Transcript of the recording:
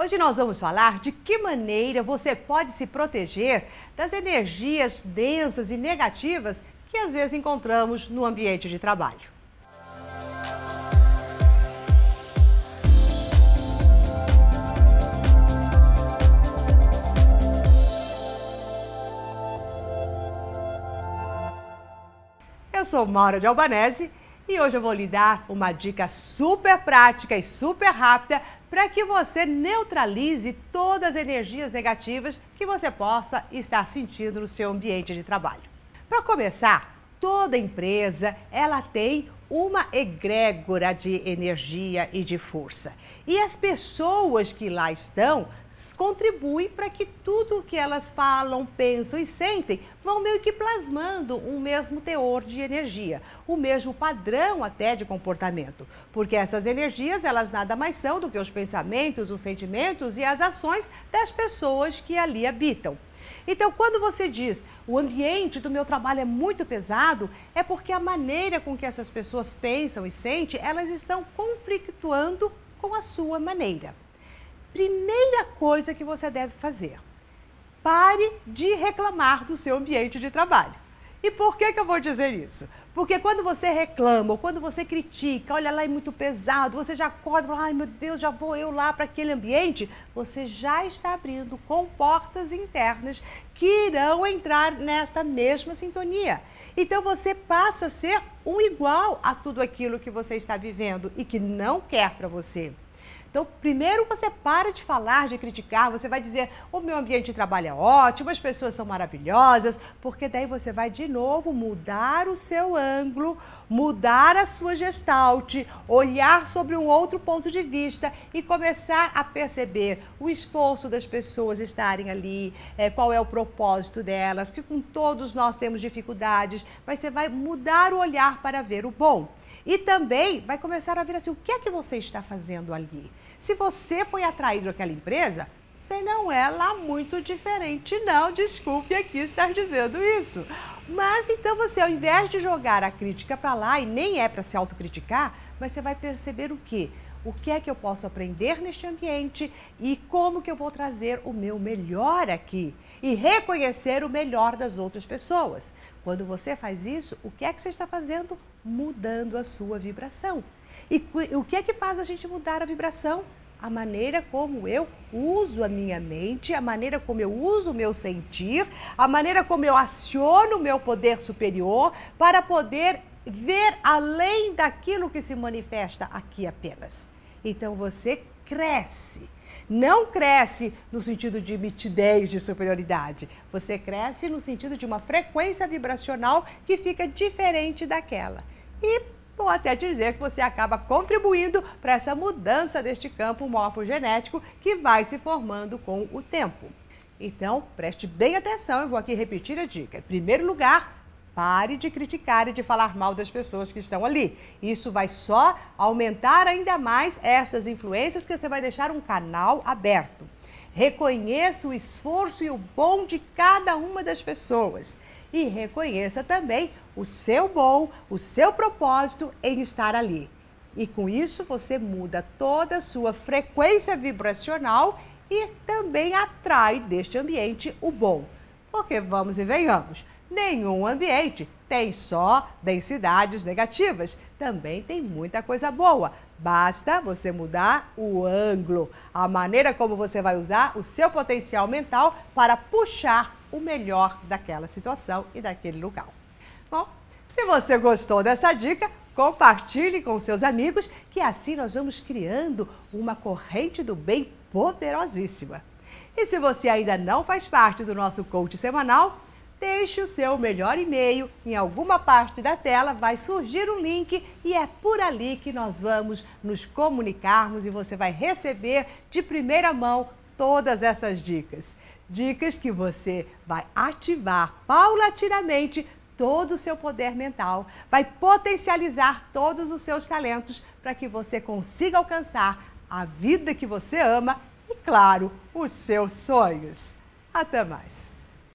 Hoje nós vamos falar de que maneira você pode se proteger das energias densas e negativas que às vezes encontramos no ambiente de trabalho. Eu sou Maura de Albanese e hoje eu vou lhe dar uma dica super prática e super rápida para que você neutralize todas as energias negativas que você possa estar sentindo no seu ambiente de trabalho. Para começar, toda empresa ela tem uma egrégora de energia e de força. E as pessoas que lá estão contribuem para que tudo que elas falam, pensam e sentem vão meio que plasmando um mesmo teor de energia, o mesmo padrão até de comportamento. Porque essas energias, elas nada mais são do que os pensamentos, os sentimentos e as ações das pessoas que ali habitam. Então, quando você diz o ambiente do meu trabalho é muito pesado, é porque a maneira com que essas pessoas pensam e sentem, elas estão conflituando com a sua maneira. Primeira coisa que você deve fazer: pare de reclamar do seu ambiente de trabalho. E por que, que eu vou dizer isso? Porque quando você reclama ou quando você critica, olha lá é muito pesado, você já acorda e fala, ai meu Deus, já vou eu lá para aquele ambiente, você já está abrindo com portas internas que irão entrar nesta mesma sintonia. Então você passa a ser um igual a tudo aquilo que você está vivendo e que não quer para você. Então, primeiro você para de falar, de criticar, você vai dizer: o meu ambiente de trabalho é ótimo, as pessoas são maravilhosas, porque daí você vai de novo mudar o seu ângulo, mudar a sua gestalt, olhar sobre um outro ponto de vista e começar a perceber o esforço das pessoas estarem ali, é, qual é o propósito delas, que com todos nós temos dificuldades, mas você vai mudar o olhar para ver o bom. E também vai começar a ver assim, o que é que você está fazendo ali? Se você foi atraído àquela empresa, você não é lá muito diferente, não. Desculpe aqui estar dizendo isso. Mas então você, ao invés de jogar a crítica para lá, e nem é para se autocriticar, mas você vai perceber o quê? o que é que eu posso aprender neste ambiente e como que eu vou trazer o meu melhor aqui e reconhecer o melhor das outras pessoas. Quando você faz isso, o que é que você está fazendo? Mudando a sua vibração. E o que é que faz a gente mudar a vibração? A maneira como eu uso a minha mente, a maneira como eu uso o meu sentir, a maneira como eu aciono o meu poder superior para poder ver além daquilo que se manifesta aqui apenas. Então você cresce. Não cresce no sentido de mitidez, de superioridade. Você cresce no sentido de uma frequência vibracional que fica diferente daquela. E vou até dizer que você acaba contribuindo para essa mudança deste campo morfogenético que vai se formando com o tempo. Então, preste bem atenção, eu vou aqui repetir a dica. Em primeiro lugar, Pare de criticar e de falar mal das pessoas que estão ali. Isso vai só aumentar ainda mais estas influências, porque você vai deixar um canal aberto. Reconheça o esforço e o bom de cada uma das pessoas. E reconheça também o seu bom, o seu propósito em estar ali. E com isso você muda toda a sua frequência vibracional e também atrai deste ambiente o bom. Porque vamos e venhamos nenhum ambiente tem só densidades negativas. Também tem muita coisa boa. Basta você mudar o ângulo, a maneira como você vai usar o seu potencial mental para puxar o melhor daquela situação e daquele lugar. Bom, se você gostou dessa dica, compartilhe com seus amigos, que assim nós vamos criando uma corrente do bem poderosíssima. E se você ainda não faz parte do nosso coach semanal, deixe o seu melhor e-mail. Em alguma parte da tela vai surgir um link e é por ali que nós vamos nos comunicarmos e você vai receber de primeira mão todas essas dicas. Dicas que você vai ativar paulatinamente todo o seu poder mental, vai potencializar todos os seus talentos para que você consiga alcançar a vida que você ama e, claro, os seus sonhos. Até mais!